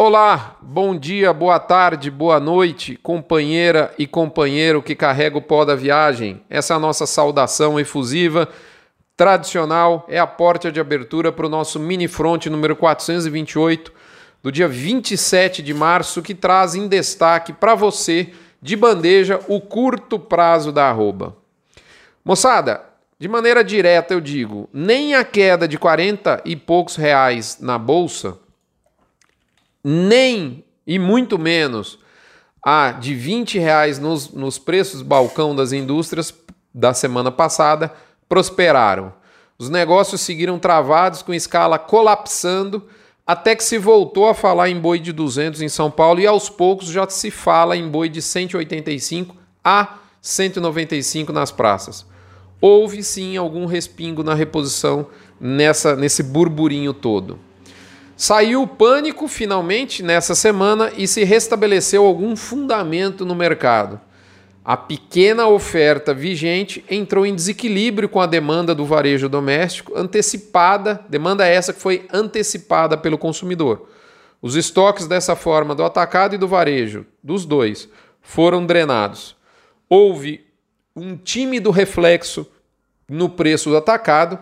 Olá, bom dia, boa tarde, boa noite, companheira e companheiro que carrega o pó da viagem. Essa é a nossa saudação efusiva, tradicional, é a porta de abertura para o nosso mini front número 428 do dia 27 de março, que traz em destaque para você, de bandeja, o curto prazo da arroba. Moçada, de maneira direta eu digo, nem a queda de 40 e poucos reais na bolsa nem e muito menos a de 20 reais nos, nos preços balcão das indústrias da semana passada prosperaram. Os negócios seguiram travados, com escala colapsando, até que se voltou a falar em boi de 200 em São Paulo e aos poucos já se fala em boi de 185 a 195 nas praças. Houve sim algum respingo na reposição nessa nesse burburinho todo. Saiu o pânico finalmente nessa semana e se restabeleceu algum fundamento no mercado. A pequena oferta vigente entrou em desequilíbrio com a demanda do varejo doméstico, antecipada, demanda essa que foi antecipada pelo consumidor. Os estoques dessa forma do atacado e do varejo, dos dois, foram drenados. Houve um tímido reflexo no preço do atacado,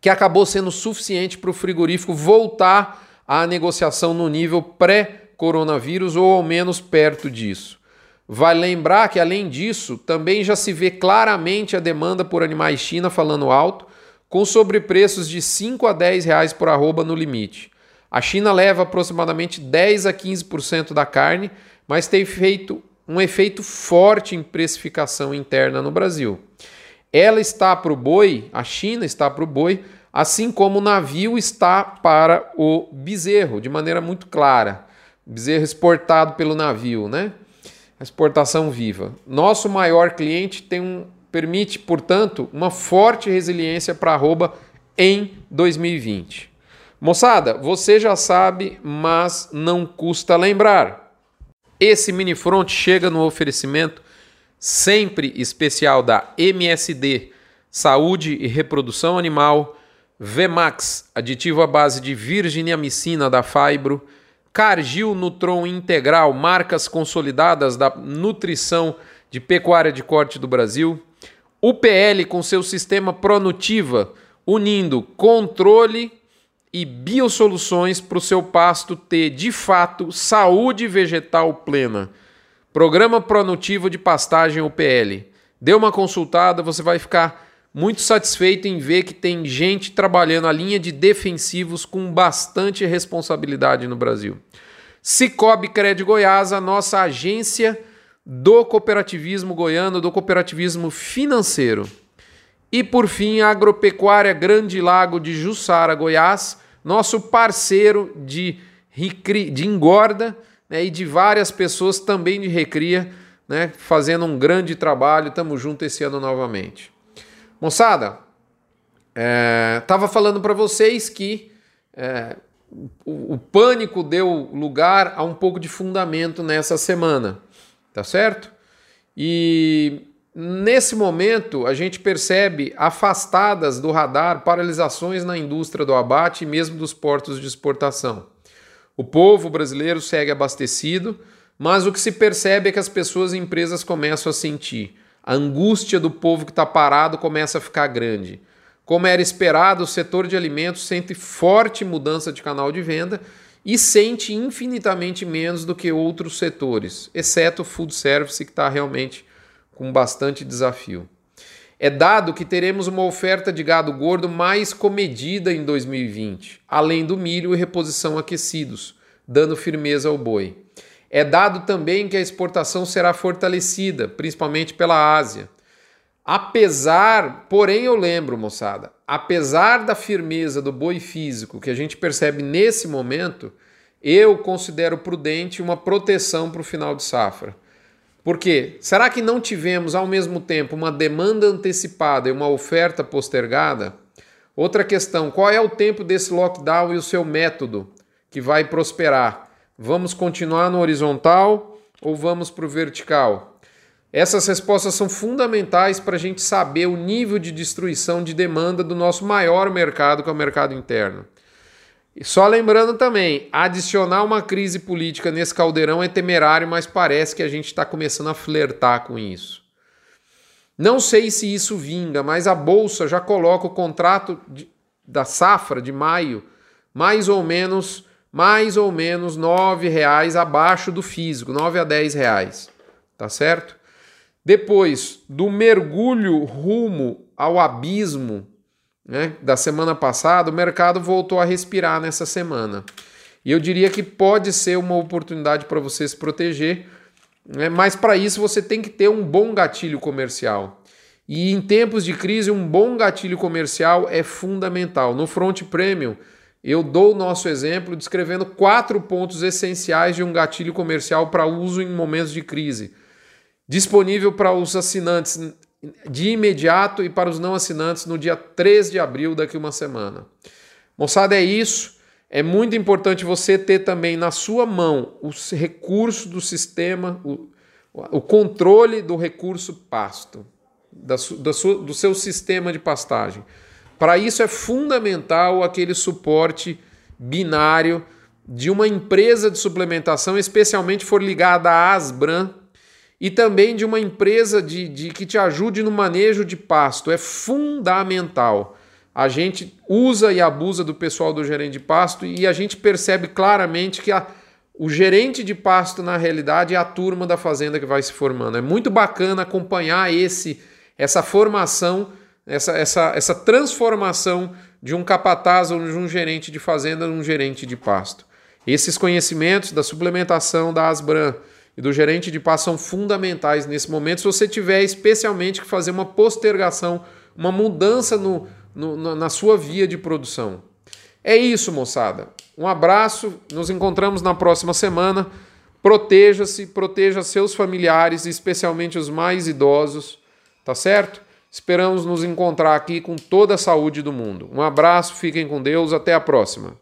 que acabou sendo suficiente para o frigorífico voltar à negociação no nível pré-coronavírus ou ao menos perto disso. Vale lembrar que, além disso, também já se vê claramente a demanda por animais China falando alto, com sobrepreços de 5 a 10 reais por arroba no limite. A China leva aproximadamente 10 a 15% da carne, mas tem feito um efeito forte em precificação interna no Brasil. Ela está para o boi, a China está para o boi, assim como o navio está para o bezerro, de maneira muito clara. Bezerro exportado pelo navio, né? exportação viva. Nosso maior cliente tem um, permite, portanto, uma forte resiliência para arroba em 2020. Moçada, você já sabe, mas não custa lembrar. Esse mini front chega no oferecimento sempre especial da MSD, Saúde e Reprodução Animal, Vmax, aditivo à base de virginiamicina da Fibro, Cargil Nutron Integral, marcas consolidadas da nutrição de pecuária de corte do Brasil, UPL com seu sistema Pronutiva, unindo controle e biosoluções para o seu pasto ter, de fato, saúde vegetal plena. Programa Pronutivo de Pastagem UPL. Dê uma consultada, você vai ficar muito satisfeito em ver que tem gente trabalhando a linha de defensivos com bastante responsabilidade no Brasil. Cicobi Cred Goiás, a nossa agência do cooperativismo goiano, do cooperativismo financeiro. E por fim, a Agropecuária Grande Lago de Jussara, Goiás, nosso parceiro de, de engorda né, e de várias pessoas também de recria, né, fazendo um grande trabalho. Tamo junto esse ano novamente. Moçada, é, falando para vocês que é, o, o, pânico deu lugar a um pouco de fundamento nessa semana, tá certo? E nesse momento a gente percebe afastadas do radar paralisações na indústria do abate e mesmo dos portos de exportação. O povo brasileiro segue abastecido, mas o que se percebe é que as pessoas e empresas começam a sentir. A angústia do povo que está parado começa a ficar grande. Como era esperado, o setor de alimentos sente forte mudança de canal de venda e sente infinitamente menos do que outros setores, exceto o food service, que está realmente com bastante desafio. É dado que teremos uma oferta de gado gordo mais comedida em 2020, além do milho e reposição aquecidos, dando firmeza ao boi. É dado também que a exportação será fortalecida, principalmente pela Ásia. Apesar, porém eu lembro, moçada, apesar da firmeza do boi físico que a gente percebe nesse momento, eu considero prudente uma proteção para o final de safra. Por quê? Será que não tivemos ao mesmo tempo uma demanda antecipada e uma oferta postergada? Outra questão: qual é o tempo desse lockdown e o seu método que vai prosperar? Vamos continuar no horizontal ou vamos para o vertical? Essas respostas são fundamentais para a gente saber o nível de destruição de demanda do nosso maior mercado, que é o mercado interno. Só lembrando também, adicionar uma crise política nesse caldeirão é temerário, mas parece que a gente está começando a flertar com isso. Não sei se isso vinga, mas a Bolsa já coloca o contrato de, da safra de maio mais ou menos mais ou menos nove reais abaixo do físico, 9 a 10 reais, tá certo? Depois do mergulho rumo ao abismo né, da semana passada, o mercado voltou a respirar nessa semana. E eu diria que pode ser uma oportunidade para você se proteger, né, mas para isso você tem que ter um bom gatilho comercial. E em tempos de crise, um bom gatilho comercial é fundamental. No Front Premium, eu dou o nosso exemplo descrevendo quatro pontos essenciais de um gatilho comercial para uso em momentos de crise. Disponível para os assinantes de imediato e para os não assinantes no dia 3 de abril, daqui uma semana. Moçada, é isso. É muito importante você ter também na sua mão os recursos do sistema, o, o controle do recurso pasto, da, da do seu sistema de pastagem. Para isso é fundamental aquele suporte binário de uma empresa de suplementação, especialmente for ligada à Asbran, e também de uma empresa de, de, que te ajude no manejo de pasto. É fundamental. A gente usa e abusa do pessoal do gerente de pasto e a gente percebe claramente que a, o gerente de pasto, na realidade, é a turma da fazenda que vai se formando. É muito bacana acompanhar esse, essa formação, essa, essa, essa transformação de um capataz ou de um gerente de fazenda num gerente de pasto. Esses conhecimentos da suplementação da Asbran, e do gerente de paz são fundamentais nesse momento. Se você tiver especialmente que fazer uma postergação, uma mudança no, no, na sua via de produção. É isso, moçada. Um abraço, nos encontramos na próxima semana. Proteja-se, proteja seus familiares, especialmente os mais idosos, tá certo? Esperamos nos encontrar aqui com toda a saúde do mundo. Um abraço, fiquem com Deus, até a próxima.